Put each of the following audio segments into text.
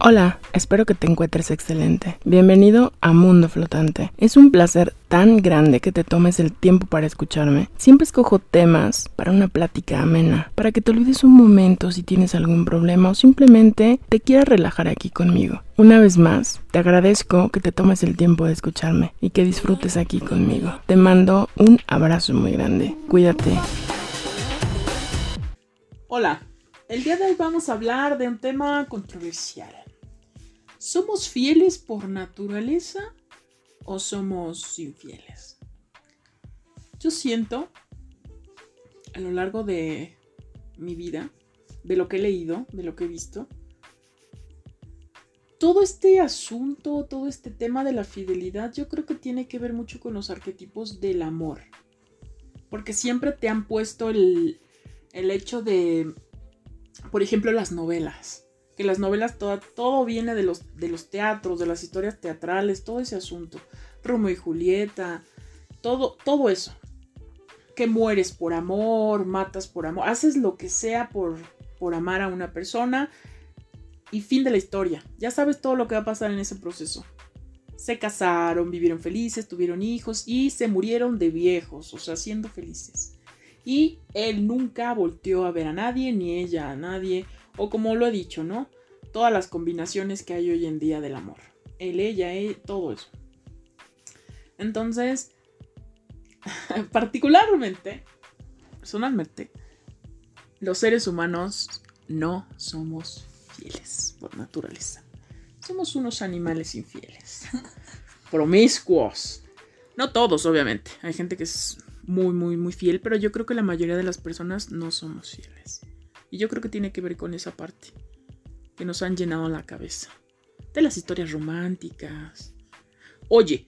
Hola, espero que te encuentres excelente. Bienvenido a Mundo Flotante. Es un placer tan grande que te tomes el tiempo para escucharme. Siempre escojo temas para una plática amena, para que te olvides un momento si tienes algún problema o simplemente te quieras relajar aquí conmigo. Una vez más, te agradezco que te tomes el tiempo de escucharme y que disfrutes aquí conmigo. Te mando un abrazo muy grande. Cuídate. Hola, el día de hoy vamos a hablar de un tema controversial. ¿Somos fieles por naturaleza o somos infieles? Yo siento a lo largo de mi vida, de lo que he leído, de lo que he visto, todo este asunto, todo este tema de la fidelidad, yo creo que tiene que ver mucho con los arquetipos del amor. Porque siempre te han puesto el, el hecho de, por ejemplo, las novelas que las novelas, todo, todo viene de los, de los teatros, de las historias teatrales, todo ese asunto. Romeo y Julieta, todo, todo eso. Que mueres por amor, matas por amor, haces lo que sea por, por amar a una persona y fin de la historia. Ya sabes todo lo que va a pasar en ese proceso. Se casaron, vivieron felices, tuvieron hijos y se murieron de viejos, o sea, siendo felices. Y él nunca volteó a ver a nadie, ni ella a nadie, o como lo he dicho, ¿no? Todas las combinaciones que hay hoy en día del amor. Él, ella, él, todo eso. Entonces, particularmente, personalmente, los seres humanos no somos fieles por naturaleza. Somos unos animales infieles. Promiscuos. No todos, obviamente. Hay gente que es muy, muy, muy fiel, pero yo creo que la mayoría de las personas no somos fieles. Y yo creo que tiene que ver con esa parte que nos han llenado la cabeza. De las historias románticas. Oye,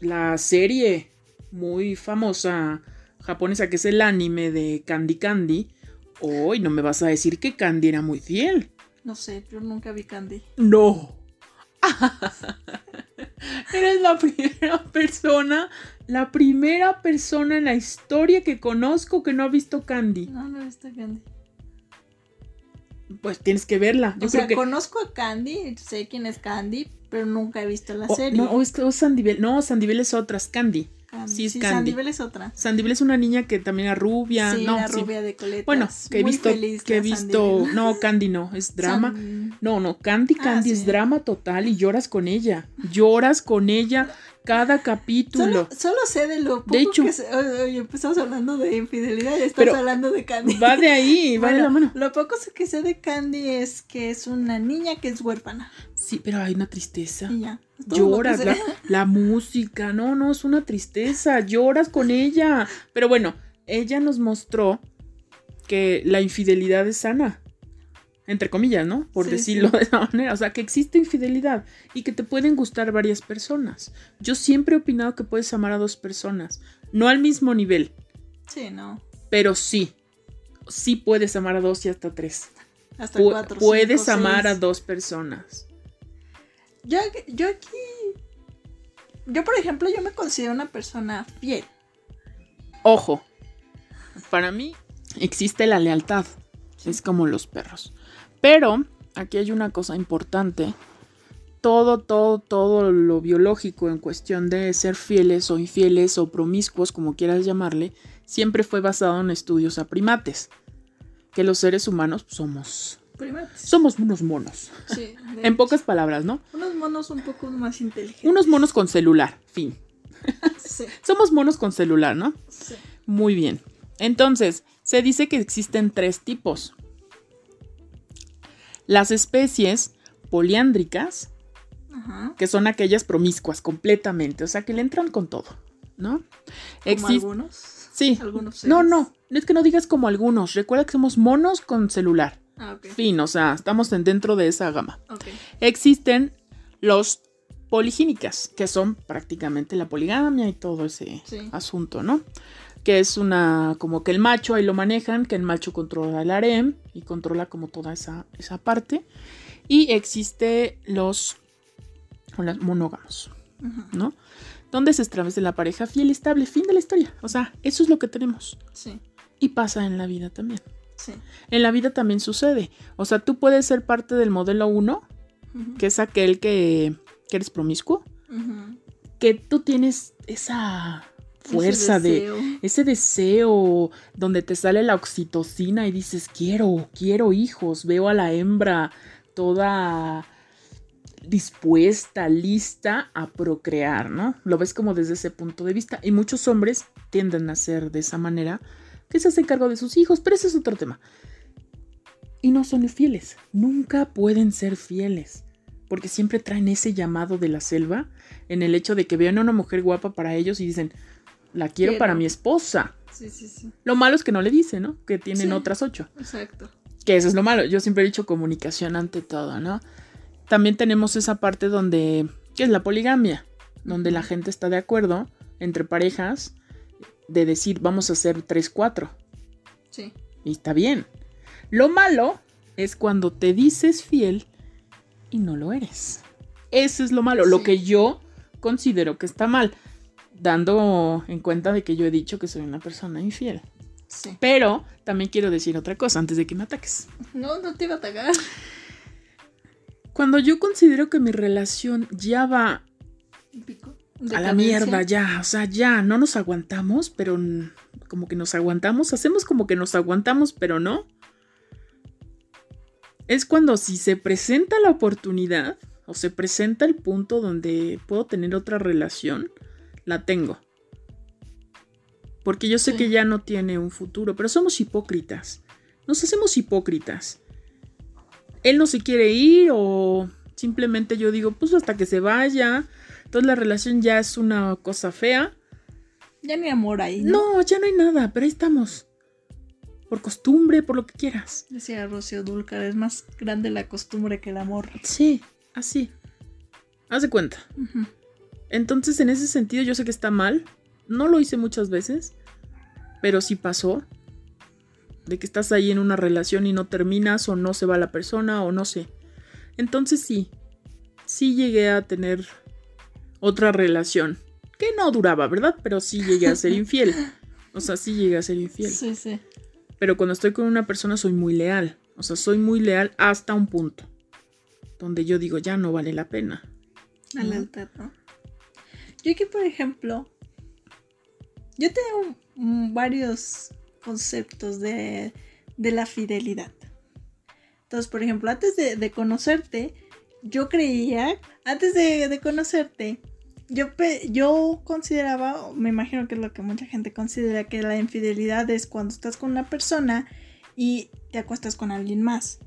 la serie muy famosa japonesa que es el anime de Candy Candy. Hoy no me vas a decir que Candy era muy fiel. No sé, yo nunca vi Candy. No. Eres la primera persona, la primera persona en la historia que conozco que no ha visto Candy. No, no he visto Candy pues tienes que verla. Yo o sea, que... conozco a Candy, sé quién es Candy, pero nunca he visto la serie. No, es, o no, es otra, es Candy. Sí, es sí, Candy. Sandivel es otra. Sandivel es una niña que también era rubia. Sí, no, la rubia de coletas. Bueno, que he visto, que he visto, no, Candy no, es drama. No, no, Candy, ah, Candy es drama total y lloras con ella. Lloras con ella cada capítulo. Solo, sé de lo poco de hecho, que oye, empezamos hablando de infidelidad y estás hablando de Candy. Va de ahí, va de la mano. Lo poco que sé de Candy es que es una niña que es huérfana. Sí, pero hay una tristeza. Lloras, la, la música, no, no, es una tristeza, lloras con ella. Pero bueno, ella nos mostró que la infidelidad es sana entre comillas, ¿no? Por decirlo de esa manera. O sea, que existe infidelidad y que te pueden gustar varias personas. Yo siempre he opinado que puedes amar a dos personas, no al mismo nivel. Sí, no. Pero sí, sí puedes amar a dos y hasta tres. Hasta cuatro. Puedes amar a dos personas. Yo, yo aquí. Yo, por ejemplo, yo me considero una persona fiel. Ojo, para mí existe la lealtad. Es como los perros. Pero aquí hay una cosa importante. Todo, todo, todo lo biológico en cuestión de ser fieles o infieles o promiscuos, como quieras llamarle, siempre fue basado en estudios a primates. Que los seres humanos somos Primates. Somos unos monos. Sí, en pocas palabras, ¿no? Unos monos un poco más inteligentes. Unos monos con celular, fin. sí. Somos monos con celular, ¿no? Sí. Muy bien. Entonces, se dice que existen tres tipos. Las especies poliándricas, que son aquellas promiscuas completamente, o sea, que le entran con todo, ¿no? ¿Como algunos? Sí. ¿Algunos no, no, no es que no digas como algunos. Recuerda que somos monos con celular. Ah. Fin, o sea, estamos dentro de esa gama. Existen los poligínicas, que son prácticamente la poligamia y todo ese asunto, ¿no? que es una, como que el macho ahí lo manejan, que el macho controla el harem y controla como toda esa, esa parte. Y existe los, los monógamos, ¿no? Donde se establece la pareja fiel y estable, fin de la historia. O sea, eso es lo que tenemos. Sí. Y pasa en la vida también. Sí. En la vida también sucede. O sea, tú puedes ser parte del modelo 1 uh que es aquel que, que eres promiscuo, uh que tú tienes esa fuerza de ese deseo donde te sale la oxitocina y dices, quiero, quiero hijos, veo a la hembra toda dispuesta, lista a procrear, ¿no? Lo ves como desde ese punto de vista y muchos hombres tienden a ser de esa manera, que se hacen cargo de sus hijos, pero ese es otro tema. Y no son fieles, nunca pueden ser fieles, porque siempre traen ese llamado de la selva en el hecho de que vean a una mujer guapa para ellos y dicen, la quiero, para mi esposa. Sí, sí, sí. Lo malo es que no le dice, ¿no? Que tienen otras ocho. Exacto. Que eso es lo malo. Yo siempre he dicho comunicación ante todo, ¿no? También tenemos esa parte donde, ¿qué es la poligamia? Donde la gente está de acuerdo entre parejas de decir, vamos a hacer tres, cuatro. Sí. Y está bien. Lo malo es cuando te dices fiel y no lo eres. Eso es lo malo, lo que yo considero que está mal dando en cuenta de que yo he dicho que soy una persona infiel. Sí. Pero también quiero decir otra cosa antes de que me ataques. No, no te iba a atacar. Cuando yo considero que mi relación ya va a la mierda, ya, o sea, ya, no nos aguantamos, pero como que nos aguantamos, hacemos como que nos aguantamos, pero no. Es cuando si se presenta la oportunidad o se presenta el punto donde puedo tener otra relación, la tengo. Porque yo sé que ya no tiene un futuro, pero somos hipócritas. Nos hacemos hipócritas. Él no se quiere ir o simplemente yo digo, pues hasta que se vaya. Entonces la relación ya es una cosa fea. Ya no hay amor ahí. No, ya no hay nada, pero ahí estamos. Por costumbre, por lo que quieras. Decía Rocío Dulcar, es más grande la costumbre que el amor. Sí, así. Haz de cuenta. Entonces, en ese sentido, yo sé que está mal. No lo hice muchas veces, pero sí pasó. De que estás ahí en una relación y no terminas, o no se va la persona, o no sé. Entonces, sí. Sí llegué a tener otra relación. Que no duraba, ¿verdad? Pero sí llegué a ser infiel. O sea, sí llegué a ser infiel. Sí, sí. Pero cuando estoy con una persona soy muy leal. O sea, soy muy leal hasta un punto. Donde yo digo, ya no vale la pena. A la ¿no? Yo aquí, por ejemplo, yo tengo varios conceptos de, la fidelidad. Entonces, por ejemplo, antes de, conocerte, yo creía, antes de, conocerte, yo, yo consideraba, me imagino que es lo que mucha gente considera, que la infidelidad es cuando estás con una persona y te acuestas con alguien más.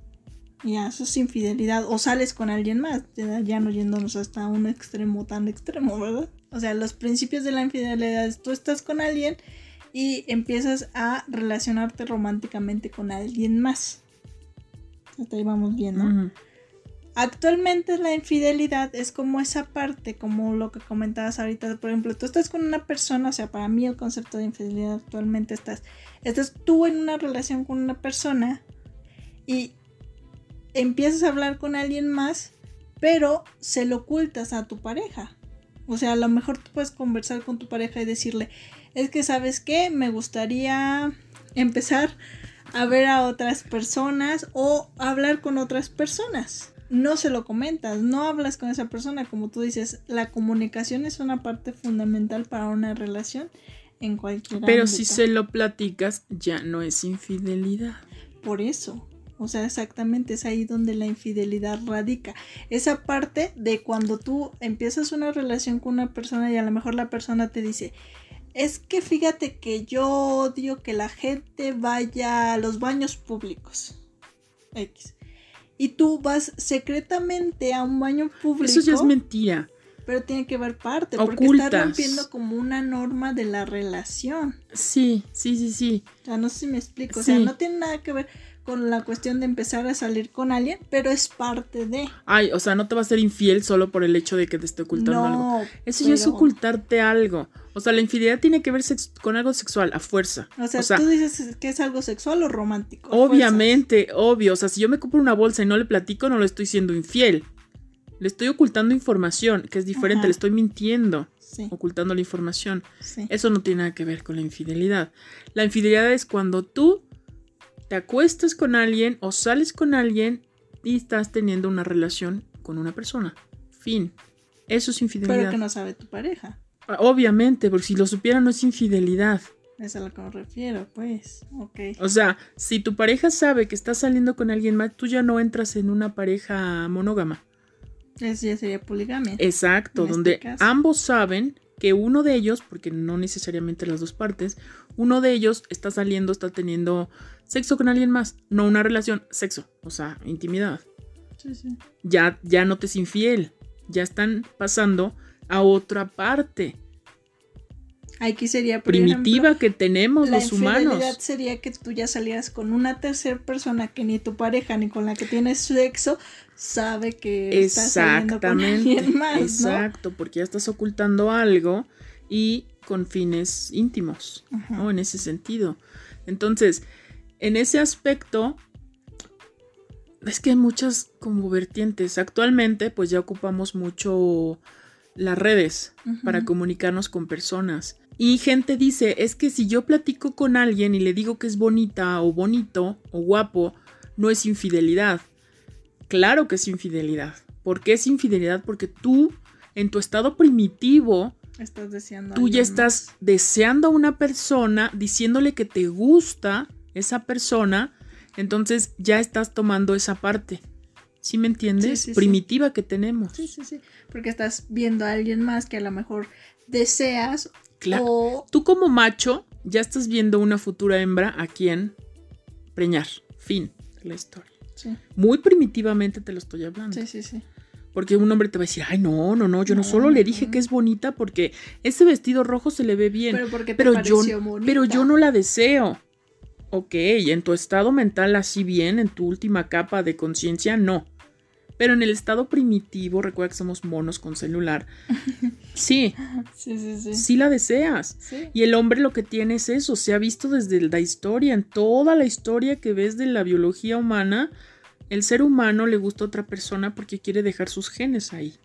Ya, eso es infidelidad. O sales con alguien más, ya no yéndonos hasta un extremo tan extremo, ¿verdad? O sea, los principios de la infidelidad es tú estás con alguien y empiezas a relacionarte románticamente con alguien más. Hasta ahí vamos viendo. Actualmente la infidelidad es como esa parte, como lo que comentabas ahorita, por ejemplo, tú estás con una persona, o sea, para mí el concepto de infidelidad actualmente estás, estás tú en una relación con una persona y empiezas a hablar con alguien más, pero se lo ocultas a tu pareja. O sea, a lo mejor tú puedes conversar con tu pareja y decirle, es que sabes qué, me gustaría empezar a ver a otras personas o hablar con otras personas. No se lo comentas, no hablas con esa persona, como tú dices, la comunicación es una parte fundamental para una relación en cualquier Pero si se lo platicas, ya no es infidelidad. Por eso, o sea, exactamente es ahí donde la infidelidad radica. Esa parte de cuando tú empiezas una relación con una persona y a lo mejor la persona te dice, es que fíjate que yo odio que la gente vaya a los baños públicos. X. Y tú vas secretamente a un baño público. Eso ya es mentira. Pero tiene que ver parte, porque está rompiendo como una norma de la relación. Sí, sí, sí, sí. O sea, no sé si me explico. O sea, no tiene nada que ver con la cuestión de empezar a salir con alguien, pero es parte de. Ay, o sea, no te va a ser infiel solo por el hecho de que te esté ocultando algo. Eso ya es ocultarte algo. O sea, la infidelidad tiene que ver con algo sexual, a fuerza. O sea, tú dices que es algo sexual o romántico. Obviamente, obvio. O sea, si yo me compro una bolsa y no le platico, no le estoy siendo infiel. Le estoy ocultando información, que es diferente, le estoy mintiendo. Ocultando la información. Eso no tiene nada que ver con la infidelidad. La infidelidad es cuando tú te acuestas con alguien o sales con alguien y estás teniendo una relación con una persona. Fin. Eso es infidelidad. Pero que no sabe tu pareja. Obviamente, porque si lo supiera no es infidelidad. Es a lo que me refiero, pues. Ok. O sea, si tu pareja sabe que estás saliendo con alguien más, tú ya no entras en una pareja monógama. Eso ya sería poligamia. Exacto, este donde ambos saben que uno de ellos, porque no necesariamente las dos partes, uno de ellos está saliendo, está teniendo sexo con alguien más, no una relación, sexo, o sea, intimidad. Sí, sí. Ya, ya no te es infiel, ya están pasando a otra parte Aquí sería por primitiva ejemplo, que tenemos la los humanos. infidelidad sería que tú ya salías con una tercera persona que ni tu pareja ni con la que tienes sexo sabe que estás saliendo con Exactamente, alguien más, ¿no? exacto, porque ya estás ocultando algo y con fines íntimos. Ajá. ¿no? En ese sentido. Entonces, en ese aspecto, es que hay muchas como vertientes. Actualmente, pues ya ocupamos mucho las redes para comunicarnos con personas. Y gente dice, es que si yo platico con alguien y le digo que es bonita o bonito o guapo, no es infidelidad. Claro que es infidelidad. ¿Por qué es infidelidad? Porque tú, en tu estado primitivo, Estás deseando. tú ya estás más. deseando a una persona, diciéndole que te gusta esa persona, entonces ya estás tomando esa parte. ¿Sí me entiendes? Sí, sí, sí. Primitiva que tenemos. Sí, sí, sí. Porque estás viendo a alguien más que a lo mejor deseas Claro. o Tú como macho ya estás viendo una futura hembra a quien preñar. Fin de la historia. Sí, Muy primitivamente te lo estoy hablando. sí, sí, sí. Porque un hombre te va a decir, ay, no, no, no, yo no, No, solo le dije no. que es bonita porque ese vestido rojo se le ve bien. Pero porque te pero yo, pareció bonita. pero yo no la deseo. Ok, en tu estado mental así bien, en tu última capa de conciencia, no. Pero en el estado primitivo, recuerda que somos monos con celular, sí, Sí, sí, sí. sí la deseas. Sí. Y el hombre lo que tiene es eso, se ha visto desde la historia, en toda la historia que ves de la biología humana, el ser humano le gusta a otra persona porque quiere dejar sus genes ahí.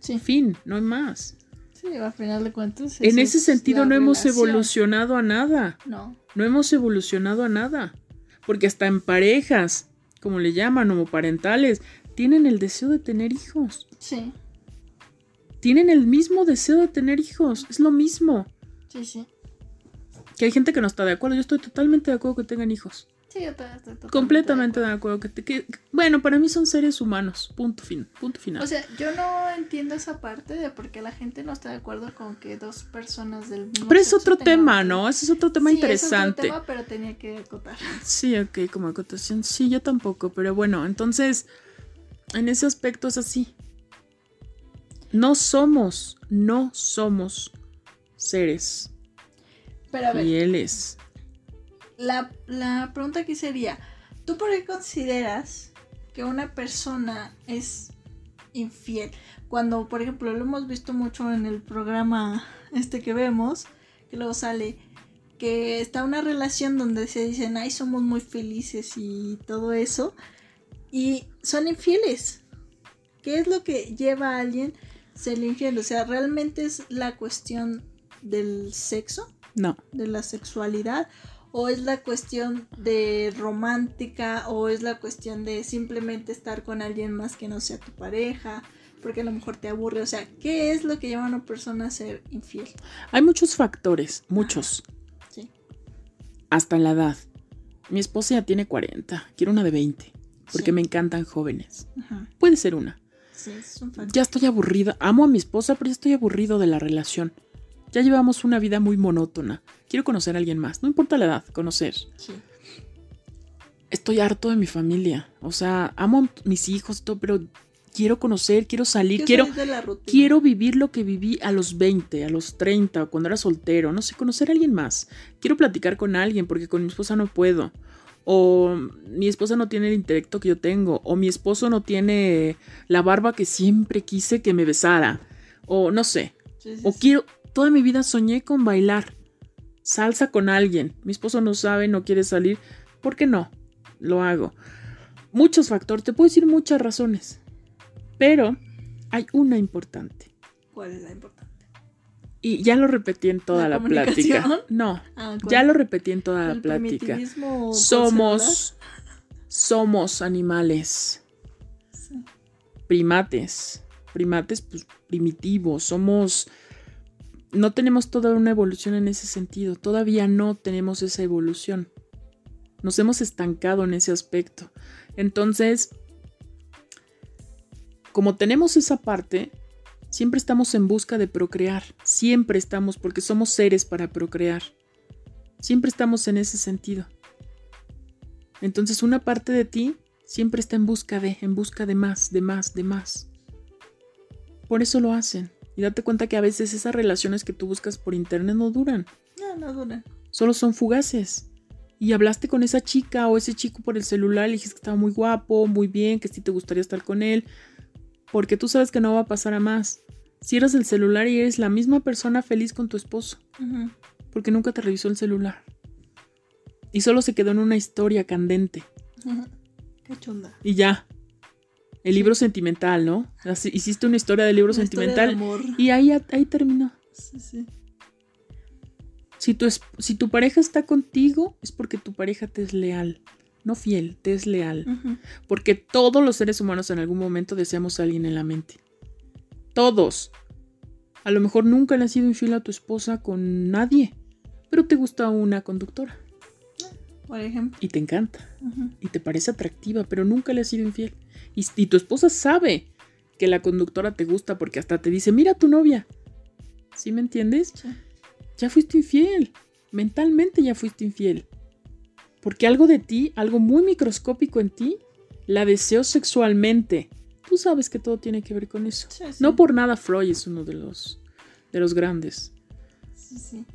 Sí. Fin, no hay más. Sí, al final de cuentas. En ese es sentido no hemos evolucionado a nada. No. No hemos evolucionado a nada. Porque hasta en parejas, como le llaman, homoparentales, tienen el deseo de tener hijos. Sí, Tienen el mismo deseo de tener hijos. Es lo mismo. sí, sí. Que hay gente que no está de acuerdo. Yo estoy totalmente de acuerdo que tengan hijos. Sí, yo también estoy totalmente Completamente de de acuerdo. Que, bueno, para mí son seres humanos. Punto fin. Punto final. acuerdo. O sea, yo no entiendo esa parte de por qué la gente no está de acuerdo con que dos personas del mismo Pero es otro tema. ¿no? Ese es otro tema Sí, es otro interesante. tema, pero tenía que acotar. Sí, ok, como acotación. Sí, yo tampoco, pero bueno, entonces, en ese aspecto es así. No somos, no somos seres Pero a ver, fieles. la, la pregunta aquí sería, ¿tú por qué consideras que una persona es infiel? Cuando, por ejemplo, lo hemos visto mucho en el programa este que vemos, que luego sale que está una relación donde se dicen, ay, somos muy felices y todo eso, y son infieles. ¿Qué es lo que lleva a alguien a ser infiel? O sea, ¿realmente es la cuestión del sexo? No, de la sexualidad o es la cuestión de romántica o es la cuestión de simplemente estar con alguien más que no sea tu pareja porque a lo mejor te aburre, o sea, ¿qué es lo que lleva a una persona a ser infiel? hay muchos factores, muchos. Sí. Hasta la edad. Mi esposa ya tiene 40, quiero una de 20, porque Sí. me encantan jóvenes. Ajá. Puede ser una. Sí, es un factor. Ya estoy aburrida. Amo a mi esposa, pero ya estoy aburrido de la relación. Ya llevamos una vida muy monótona. Quiero conocer a alguien más. No importa la edad, conocer. Sí. Estoy harto de mi familia. O sea, amo a mis hijos y todo, pero quiero conocer, quiero salir, quiero, salir de la rutina. quiero vivir lo que viví a los 20, a los 30, cuando era soltero. No sé, conocer a alguien más. Quiero platicar con alguien porque con mi esposa no puedo. O mi esposa no tiene el intelecto que yo tengo. O mi esposo no tiene la barba que siempre quise que me besara. O no sé. Sí, sí, O sí. quiero, toda mi vida soñé con bailar salsa con alguien. Mi esposo no sabe, no quiere salir. ¿Por qué no? Lo hago. Muchos factores, te puedo decir muchas razones. Pero hay una importante. ¿Cuál es la importante? Y ya lo repetí en toda ¿La la, plática. No, Ah, ya lo repetí en toda la ¿El plática. Somos, somos animales. Sí. primates. Primates, pues primitivos. Somos. No tenemos toda una evolución en ese sentido. Todavía no tenemos esa evolución. Nos hemos estancado en ese aspecto. Entonces, como tenemos esa parte, siempre estamos en busca de procrear. Siempre estamos, porque somos seres para procrear. Siempre estamos en ese sentido. Entonces una parte de ti siempre está en busca de, en busca de más, de más, de más. Por eso lo hacen. Y date cuenta que a veces esas relaciones que tú buscas por internet no duran. No, no duran. Solo son fugaces. Y hablaste con esa chica o ese chico por el celular, le dijiste que estaba muy guapo, muy bien, que sí te gustaría estar con él, porque tú sabes que no va a pasar a más. Cierras el celular y eres la misma persona feliz con tu esposo, porque nunca te revisó el celular. Y solo se quedó en una historia candente. Qué chunda. Y ya. El libro sentimental, ¿no? hiciste una historia de libro sentimental. Y ahí, ahí terminó. Sí, sí. Si tu, si tu pareja está contigo, es porque tu pareja te es leal. No fiel, te es leal. Porque todos los seres humanos en algún momento deseamos a alguien en la mente. Todos. A lo mejor nunca le has sido infiel a tu esposa con nadie, pero te gusta una conductora. Por ejemplo. Y te encanta. Y te parece atractiva, pero nunca le has sido infiel. Y, y, tu esposa sabe que la conductora te gusta porque hasta te dice, mira a tu novia. ¿Sí me entiendes? Sí ya fuiste infiel. Mentalmente ya fuiste infiel. Porque algo de ti, algo muy microscópico en ti, la deseo sexualmente. Tú sabes que todo tiene que ver con eso. No por nada Freud es uno de los, de los grandes. Sí, sí.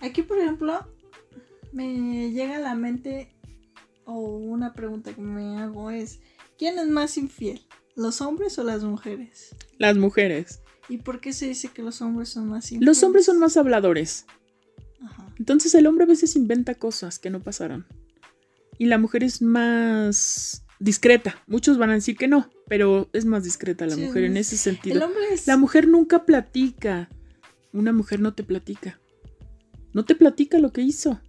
Aquí, por ejemplo, me llega a la mente o una pregunta que me hago es, ¿quién es más infiel? ¿Los hombres o las mujeres? Las mujeres. ¿Y por qué se dice que los hombres son más infieles? Los hombres son más habladores. Entonces el hombre a veces inventa cosas que no pasaron. Y la mujer es más discreta. Muchos van a decir que no, pero es más discreta la mujer en ese sentido. La mujer nunca platica. Una mujer no te platica. No te platica lo que hizo.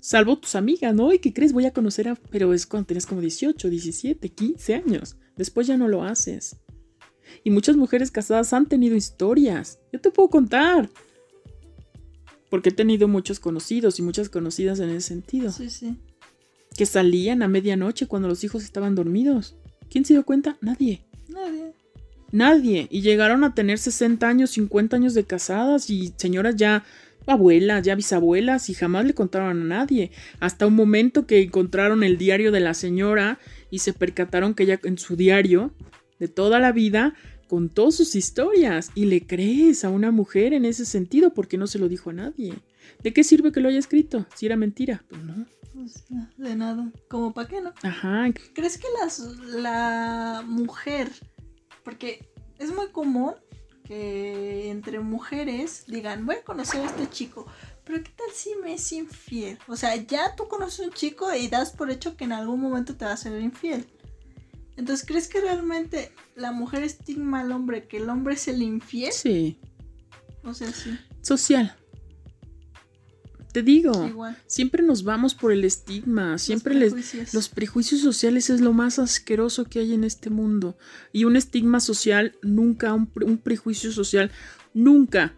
Salvo tus amigas, ¿no? ¿Y qué crees? Voy a conocer a... Pero es cuando tienes como 18, 17, 15 años. Después ya no lo haces. Y muchas mujeres casadas han tenido historias. Yo te puedo contar. Porque he tenido muchos conocidos y muchas conocidas en ese sentido. Sí, sí. Que salían a medianoche cuando los hijos estaban dormidos. ¿Quién se dio cuenta? Nadie. Nadie. Nadie. Y llegaron a tener 60 años, 50 años de casadas y señoras ya abuelas, ya bisabuelas y jamás le contaron a nadie. Hasta un momento que encontraron el diario de la señora y se percataron que ella en su diario de toda la vida contó sus historias y le crees a una mujer en ese sentido porque no se lo dijo a nadie. ¿De qué sirve que lo haya escrito? Si era mentira, pues no. Pues de nada. ¿Como para qué no? Ajá. ¿Crees que las, la mujer, porque es muy común que entre mujeres digan, voy a conocer a este chico, pero ¿qué tal si me es infiel? O sea, ya tú conoces a un chico y das por hecho que en algún momento te va a ser infiel. Entonces, ¿crees que realmente la mujer estigma al hombre que el hombre es el infiel? Sí. O sea, sí. Social. Te digo, siempre nos vamos por el estigma, siempre los prejuicios. los prejuicios sociales es lo más asqueroso que hay en este mundo. Y un estigma social nunca, un, prejuicio social nunca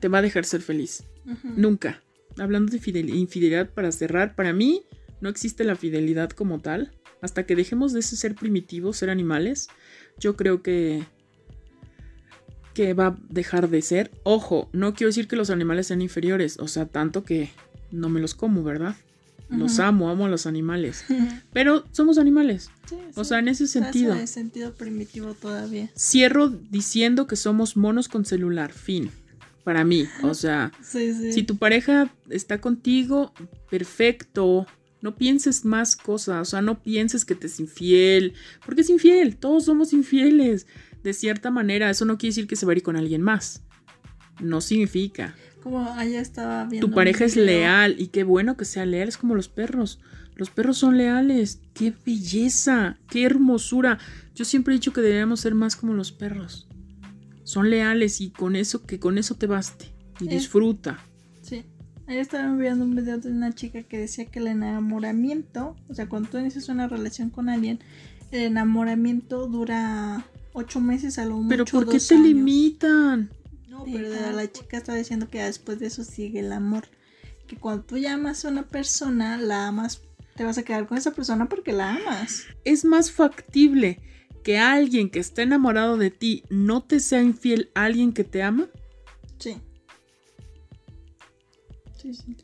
te va a dejar ser feliz. Nunca. Hablando de infidelidad para cerrar, para mí no existe la fidelidad como tal hasta que dejemos de ser primitivos, ser animales, yo creo que que va a dejar de ser. Ojo, no quiero decir que los animales sean inferiores, o sea, tanto que no me los como, ¿verdad? Los amo, amo a los animales. Pero somos animales. o sea, en ese sentido. En sentido primitivo todavía. Cierro diciendo que somos monos con celular, fin. Para mí, o sea, si tu pareja está contigo, perfecto, no pienses más cosas, o sea, no pienses que te es infiel, porque es infiel, todos somos infieles. De cierta manera, eso no quiere decir que se va a ir con alguien más. No significa. Como allá estaba viendo. Tu pareja es leal y qué bueno que sea leal, es como los perros. Los perros son leales. ¡Qué belleza! ¡Qué hermosura! Yo siempre he dicho que deberíamos ser más como los perros. Son leales y con eso, que con eso te baste. Y disfruta. Ahí estaba viendo un video de una chica que decía que el enamoramiento, o sea, cuando tú inicias una relación con alguien, el enamoramiento dura ocho meses a lo mucho. Pero ¿por qué dos te años. limitan? No, pero la chica está diciendo que después de eso sigue el amor. Que cuando tú llamas a una persona, la amas, te vas a quedar con esa persona porque la amas. Es más factible que alguien que está enamorado de ti no te sea infiel a alguien que te ama. Sí. Sí, sí.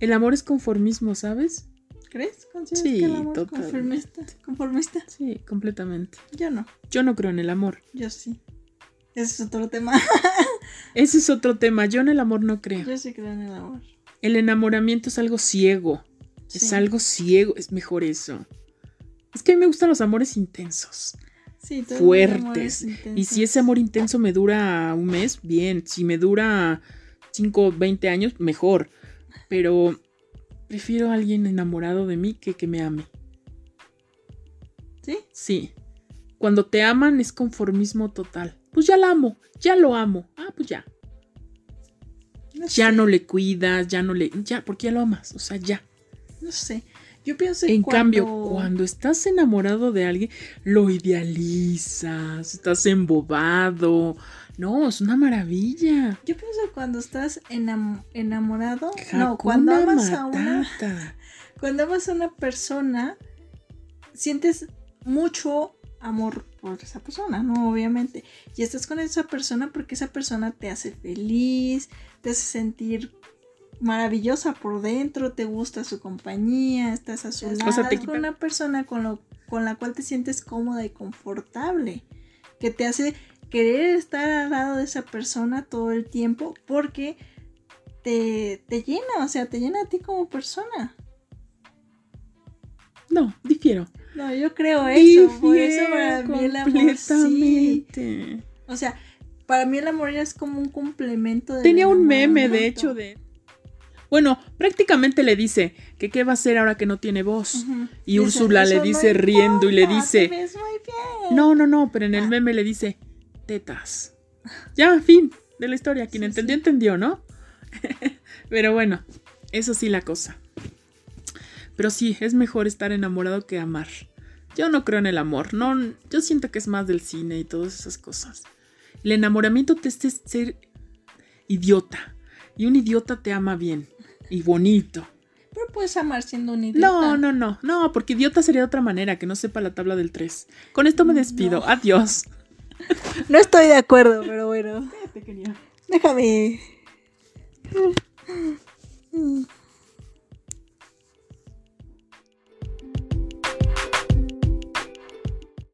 El amor es conformismo, ¿sabes? ¿Crees? ¿Consideras Sí, que el amor conformista? conformista? Sí, completamente. Yo no, Yo no creo en el amor. yo sí. Ese es otro tema. Ese es otro tema. Yo en el amor no creo. yo sí creo en el amor. El enamoramiento es algo ciego. Es algo ciego. Es mejor eso. Es que a mí me gustan los amores intensos. Sí, fuertes. Y si ese amor intenso me dura un mes, bien. Si me dura 5, 20 años, mejor. Pero prefiero a alguien enamorado de mí que que me ame. ¿Sí? Sí. Cuando te aman es conformismo total. Pues ya la amo, ya lo amo. Ah, pues ya. Ya sé, no le cuidas, ya no le. Ya, porque ya lo amas. O sea, ya. No sé. Yo pienso En cuando- cambio, cuando estás enamorado de alguien, lo idealizas, estás embobado. No, es una maravilla. Yo pienso que cuando estás enam- enamorado. no, cuando amas a una. Cuando amas a una persona, sientes mucho amor por esa persona, ¿no? Obviamente. Y estás con esa persona porque esa persona te hace feliz, te hace sentir maravillosa por dentro, te gusta su compañía, estás a su O sea, lado. te con una persona con, lo, con la cual te sientes cómoda y confortable, que te hace querer estar al lado de esa persona todo el tiempo porque te, te llena, o sea, te llena a ti como persona. No, difiero. No, yo creo eso. Por eso para mí el amor sí. O sea, para mí el amor ya es como un complemento de. Tenía un meme, de hecho, de. Bueno, prácticamente le dice que qué va a hacer ahora que no tiene voz. Y Úrsula le dice riendo y le dice- No, no, no, pero en el Ah. meme le dice tetas. Ya, fin de la historia. Quien Sí, entendió, sí. entendió, ¿no? pero bueno, eso sí la cosa. Pero sí, es mejor estar enamorado que amar. Yo no creo en el amor, no, yo siento que es más del cine y todas esas cosas. El enamoramiento te hace ser idiota. Y un idiota te ama bien y bonito. Pero puedes amar siendo un idiota. No, no, no, no, porque idiota sería de otra manera, que no sepa la tabla del 3. Con esto me despido. No. Adiós. No estoy de acuerdo, pero bueno. Déjame.